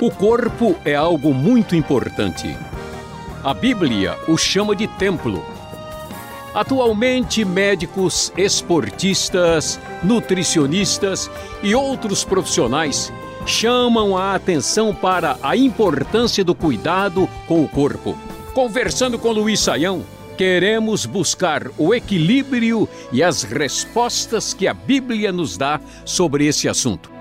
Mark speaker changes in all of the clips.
Speaker 1: O corpo é algo muito importante. A Bíblia o chama de templo. Atualmente, médicos, esportistas, nutricionistas e outros profissionais chamam a atenção para a importância do cuidado com o corpo. Conversando com Luiz Saião, queremos buscar o equilíbrio e as respostas que a Bíblia nos dá sobre esse assunto.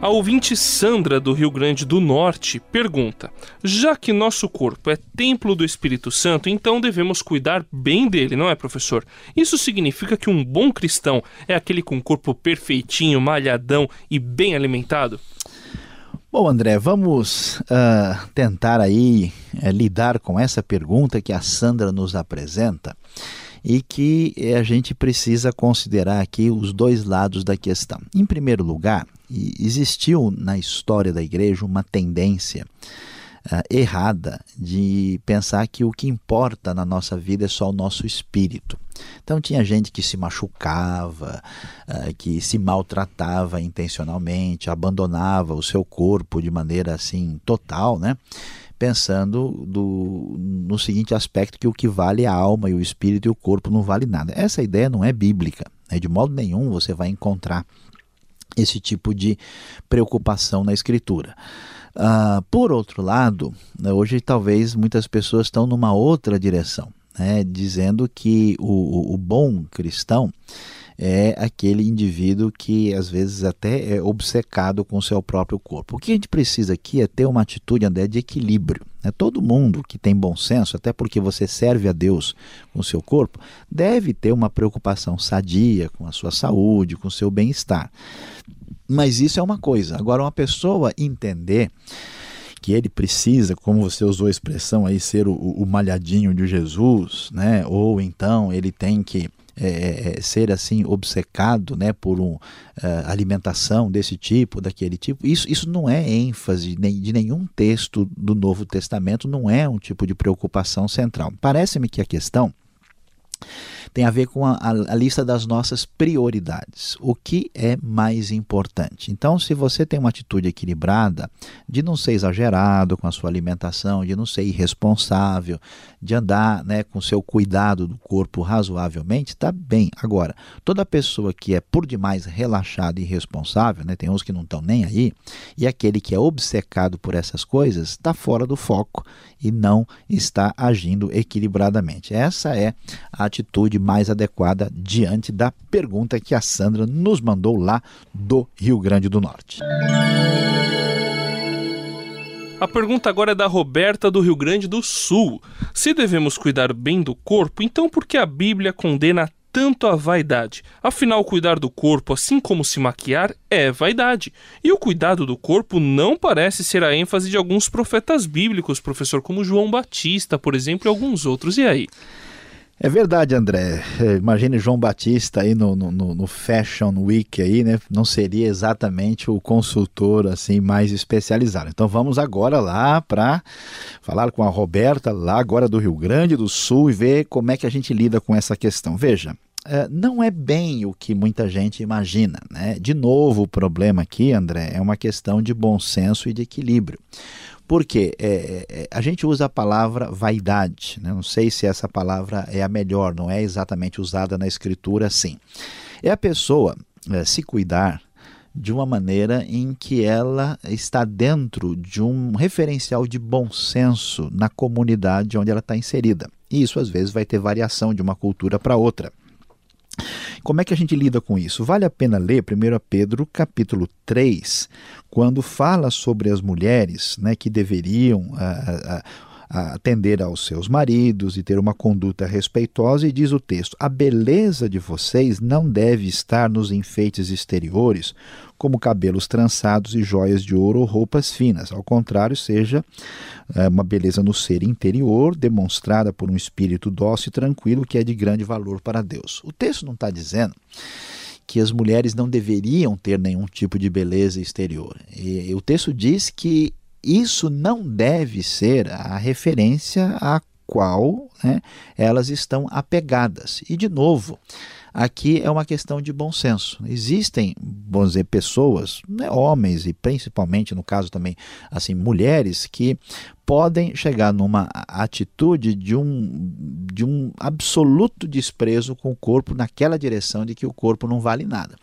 Speaker 2: A ouvinte Sandra, do Rio Grande do Norte, pergunta: Já que nosso corpo é templo do Espírito Santo, então devemos cuidar bem dele, não é, professor? Isso significa que um bom cristão é aquele com corpo perfeitinho, malhadão e bem alimentado?
Speaker 3: Bom, André, vamos uh, tentar aí uh, lidar com essa pergunta que a Sandra nos apresenta e que a gente precisa considerar aqui os dois lados da questão. Em primeiro lugar, existiu na história da igreja uma tendência uh, errada de pensar que o que importa na nossa vida é só o nosso espírito. Então tinha gente que se machucava, uh, que se maltratava intencionalmente, abandonava o seu corpo de maneira assim total, né? pensando do, no seguinte aspecto que o que vale é a alma e o espírito e o corpo não vale nada. Essa ideia não é bíblica. Né? De modo nenhum você vai encontrar esse tipo de preocupação na escritura. Uh, por outro lado, né, hoje talvez muitas pessoas estão numa outra direção, né, dizendo que o, o, bom cristão é aquele indivíduo que às vezes até é obcecado com o seu próprio corpo. O que a gente precisa aqui é ter uma atitude, André, de equilíbrio. Né? Todo mundo que tem bom senso, até porque você serve a Deus com o seu corpo, deve ter uma preocupação sadia com a sua saúde, com o seu bem-estar. Mas isso é uma coisa. Agora, uma pessoa entender que ele precisa, como você usou a expressão aí, ser o, o malhadinho de Jesus, né? ou então ele tem que é, é, ser assim obcecado né, por uma uh, é, alimentação desse tipo, daquele tipo, isso, isso não é ênfase de nenhum texto do Novo Testamento, não é um tipo de preocupação central. Parece-me que a questão tem a ver com a, a, lista das nossas prioridades. O que é mais importante? Então, se você tem uma atitude equilibrada, de não ser exagerado com a sua alimentação, de não ser irresponsável, de andar né, com seu cuidado do corpo razoavelmente, está bem. Agora, toda pessoa que é por demais relaxada e irresponsável, né, tem uns que não estão nem aí, e aquele que é obcecado por essas coisas, está fora do foco e não está agindo equilibradamente. Essa é a atitude mais adequada diante da pergunta que a Sandra nos mandou lá do Rio Grande do Norte.
Speaker 2: A pergunta agora é da Roberta do Rio Grande do Sul. Se devemos cuidar bem do corpo, então por que a Bíblia condena tanto a vaidade. Afinal, cuidar do corpo, assim como se maquiar, é vaidade. E o cuidado do corpo não parece ser a ênfase de alguns profetas bíblicos, professor, como João Batista, por exemplo, e alguns outros. E aí?
Speaker 3: É verdade, André. É, imagine João Batista aí no, no, no, Fashion Week aí, né? Não seria exatamente o consultor assim mais especializado. Então vamos agora lá para falar com a Roberta, lá agora do Rio Grande do Sul, e ver como é que a gente lida com essa questão. Veja, é, não é bem o que muita gente imagina. Né? De novo, o problema aqui, André, é uma questão de bom senso e de equilíbrio. Porque é, é, a gente usa a palavra vaidade, né? não sei se essa palavra é a melhor, não é exatamente usada na escritura assim. É a pessoa é, se cuidar de uma maneira em que ela está dentro de um referencial de bom senso na comunidade onde ela está inserida. E isso às vezes vai ter variação de uma cultura para outra. Como é que a gente lida com isso? Vale a pena ler 1 Pedro capítulo 3, quando fala sobre as mulheres né, que deveriam ah, ah, ah, atender aos seus maridos e ter uma conduta respeitosa, e diz o texto: A beleza de vocês não deve estar nos enfeites exteriores, como cabelos trançados e joias de ouro ou roupas finas. Ao contrário, seja é, uma beleza no ser interior, demonstrada por um espírito dócil e tranquilo, que é de grande valor para Deus. O texto não está dizendo que as mulheres não deveriam ter nenhum tipo de beleza exterior. E o texto diz que isso não deve ser a referência a qual né, elas estão apegadas. E, de novo, Aqui é uma questão de bom senso. Existem, vamos dizer, pessoas, né, homens e principalmente no caso também assim mulheres que podem chegar numa atitude de um, de um absoluto desprezo com o corpo naquela direção de que o corpo não vale nada.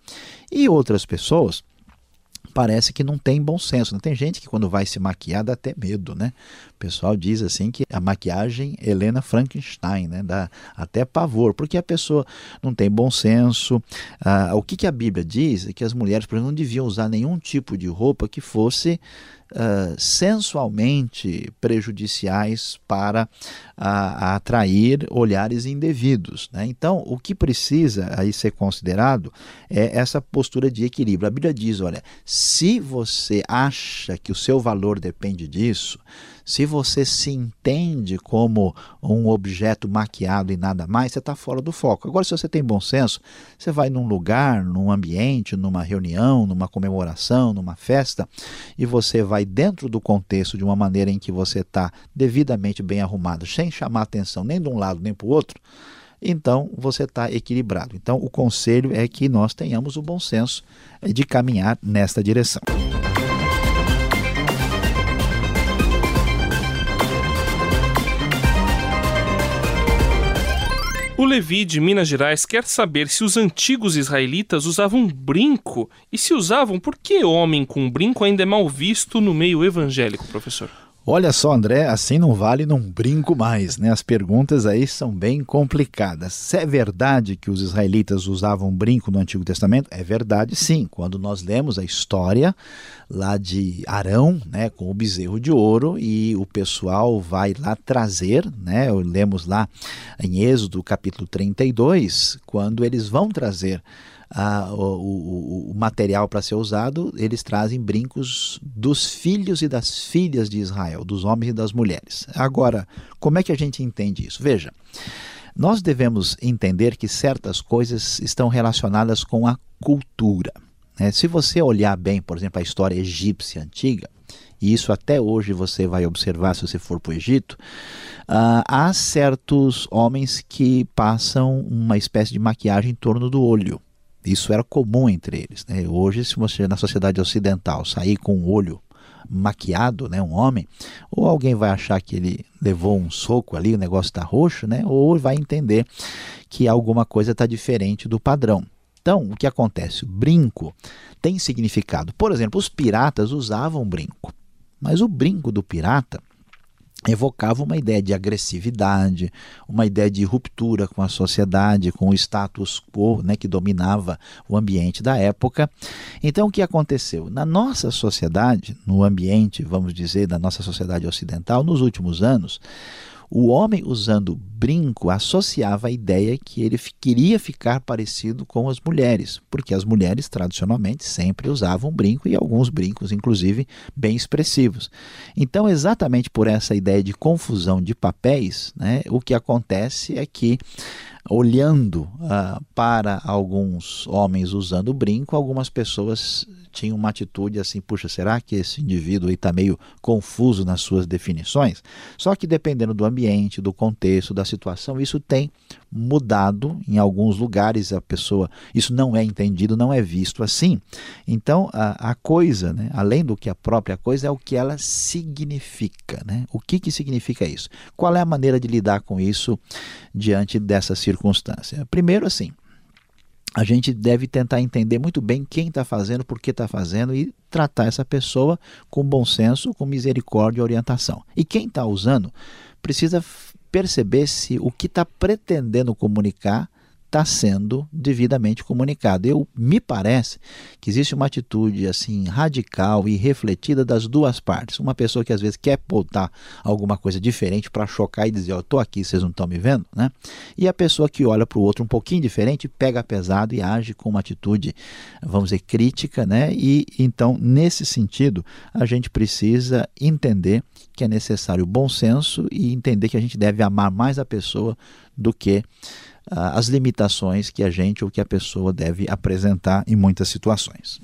Speaker 3: E outras pessoas parece que não tem bom senso. Não tem gente que quando vai se maquiar dá até medo, né? O pessoal diz assim que a maquiagem Helena Frankenstein, né? Dá até pavor, porque a pessoa não tem bom senso. Ah, o que, que a Bíblia diz é que as mulheres, por exemplo, não deviam usar nenhum tipo de roupa que fosse uh, sensualmente prejudiciais para uh, atrair olhares indevidos. Né? Então, o que precisa aí ser considerado é essa postura de equilíbrio. A Bíblia diz: olha, se você acha que o seu valor depende disso, se você se entende como um objeto maquiado e nada mais, você está fora do foco. Agora, se você tem bom senso, você vai num lugar, num ambiente, numa reunião, numa comemoração, numa festa, e você vai dentro do contexto de uma maneira em que você está devidamente bem arrumado, sem chamar atenção nem de um lado nem para o outro então você está equilibrado. Então, o conselho é que nós tenhamos o bom senso de caminhar nesta direção.
Speaker 2: O Levi de Minas Gerais quer saber se os antigos israelitas usavam brinco e se usavam, por que homem com brinco ainda é mal visto no meio evangélico, professor?
Speaker 3: Olha só, André, assim não vale, não brinco mais, né? As perguntas aí são bem complicadas. Se é verdade que os israelitas usavam brinco no Antigo Testamento? É verdade, sim. Quando nós lemos a história lá de Arão, né, com o bezerro de ouro, e o pessoal vai lá trazer, né? Lemos lá em Êxodo capítulo 32, quando eles vão trazer a, o, o, o, material para ser usado, eles trazem brincos dos filhos e das filhas de Israel, dos homens e das mulheres. Agora, como é que a gente entende isso? Veja, nós devemos entender que certas coisas estão relacionadas com a cultura. Né? Se você olhar bem, por exemplo, a história egípcia antiga, e isso até hoje você vai observar se você for para o Egito, uh, há certos homens que passam uma espécie de maquiagem em torno do olho. Isso era comum entre eles. Né? Hoje, se você na sociedade ocidental sair com o olho maquiado, né, um homem, ou alguém vai achar que ele levou um soco ali, o negócio está roxo, né, ou vai entender que alguma coisa está diferente do padrão. Então, o que acontece? O brinco tem significado. Por exemplo, os piratas usavam brinco, mas o brinco do pirata evocava uma ideia de agressividade, uma ideia de ruptura com a sociedade, com o status quo né, que dominava o ambiente da época. Então, o que aconteceu? Na nossa sociedade, no ambiente, vamos dizer, da nossa sociedade ocidental, nos últimos anos, o homem usando brinco associava a ideia que ele queria ficar parecido com as mulheres, porque as mulheres tradicionalmente sempre usavam brinco e alguns brincos, inclusive, bem expressivos. Então, exatamente por essa ideia de confusão de papéis, né, o que acontece é que olhando uh, para alguns homens usando brinco, algumas pessoas tinham uma atitude assim, puxa, será que esse indivíduo está meio confuso nas suas definições? Só que dependendo do ambiente, do contexto, da situação, isso tem mudado em alguns lugares, a pessoa, isso não é entendido, não é visto assim. Então, a, a coisa, né, além do que a própria coisa, é o que ela significa. Né? O que, que significa isso? Qual é a maneira de lidar com isso diante dessa circunstância? Primeiro, assim, a gente deve tentar entender muito bem quem está fazendo, por que está fazendo e tratar essa pessoa com bom senso, com misericórdia e orientação. E quem está usando precisa perceber se o que está pretendendo comunicar está sendo devidamente comunicado. Eu me parece que existe uma atitude assim radical e refletida das duas partes. Uma pessoa que às vezes quer botar alguma coisa diferente para chocar e dizer, eu estou aqui, vocês não estão me vendo, né? E a pessoa que olha para o outro um pouquinho diferente, pega pesado e age com uma atitude, vamos dizer, crítica, né? E então, nesse sentido, a gente precisa entender que é necessário bom senso e entender que a gente deve amar mais a pessoa do que as limitações que a gente ou que a pessoa deve apresentar em muitas situações.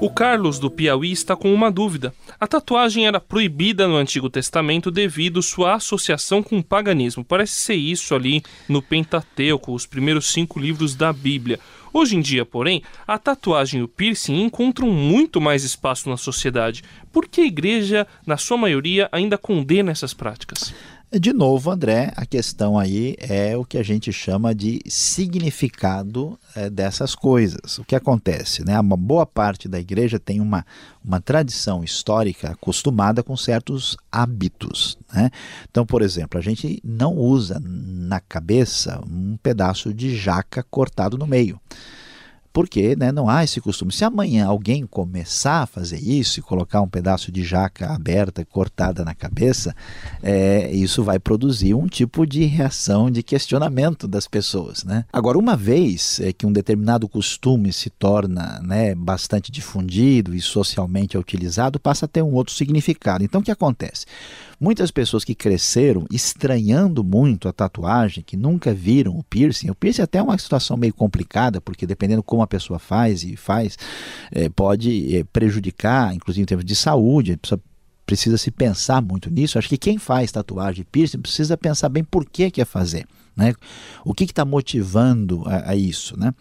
Speaker 2: O Carlos do Piauí está com uma dúvida. A tatuagem era proibida no Antigo Testamento devido sua associação com o paganismo. Parece ser isso ali no Pentateuco, os primeiros cinco livros da Bíblia. Hoje em dia, porém, a tatuagem e o piercing encontram muito mais espaço na sociedade. Por que a igreja, na sua maioria, ainda condena essas práticas?
Speaker 3: De novo, André, a questão aí é o que a gente chama de significado é, dessas coisas. O que acontece? Né? Uma boa parte da igreja tem uma, uma tradição histórica acostumada com certos hábitos. Né? Então, por exemplo, a gente não usa na cabeça um pedaço de jaca cortado no meio porque né, não há esse costume. Se amanhã alguém começar a fazer isso e colocar um pedaço de jaca aberta, cortada na cabeça, é, isso vai produzir um tipo de reação, de questionamento das pessoas. Né? Agora, uma vez é, que um determinado costume se torna né, bastante difundido e socialmente utilizado, passa a ter um outro significado. Então, o que acontece? Muitas pessoas que cresceram estranhando muito a tatuagem, que nunca viram o piercing, o piercing é até é uma situação meio complicada, porque dependendo como a pessoa faz e faz, é, pode é, prejudicar, inclusive em termos de saúde, a pessoa precisa se pensar muito nisso. Acho que quem faz tatuagem e piercing precisa pensar bem por que quer fazer. Né? O que está motivando a, a, isso? Né?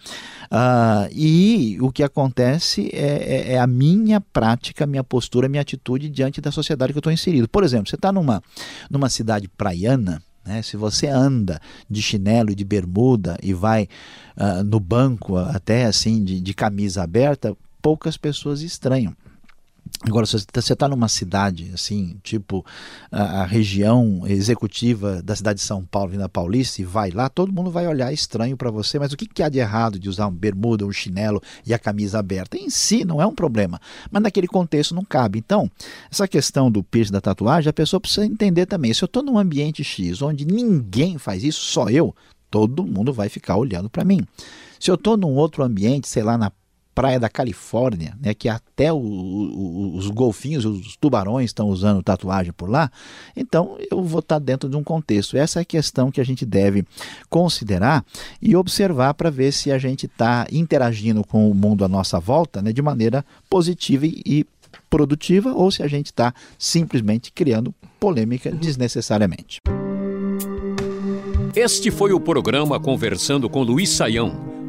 Speaker 3: Uh, e o que acontece é, é, é, a minha prática, minha postura, minha atitude diante da sociedade que eu estou inserido. Por exemplo, você está numa, numa cidade praiana, né? se você anda de chinelo e de bermuda e vai uh, no banco até assim de, de camisa aberta, poucas pessoas estranham. Agora, se você está numa cidade, assim, tipo a, a, região executiva da cidade de São Paulo, na Paulista, e vai lá, todo mundo vai olhar estranho para você, mas o que, que há de errado de usar um bermuda, um chinelo e a camisa aberta? Em si não é um problema, mas naquele contexto não cabe. Então, essa questão do piercing da tatuagem, a pessoa precisa entender também. Se eu estou num ambiente X onde ninguém faz isso, só eu, todo mundo vai ficar olhando para mim. Se eu estou num outro ambiente, sei lá, na praia da Califórnia, né, que até o, o, os golfinhos, os tubarões estão usando tatuagem por lá, então eu vou estar dentro de um contexto. Essa é a questão que a gente deve considerar e observar para ver se a gente está interagindo com o mundo à nossa volta né, de maneira positiva e produtiva ou se a gente está simplesmente criando polêmica desnecessariamente.
Speaker 1: Este foi o programa Conversando com Luiz Saião.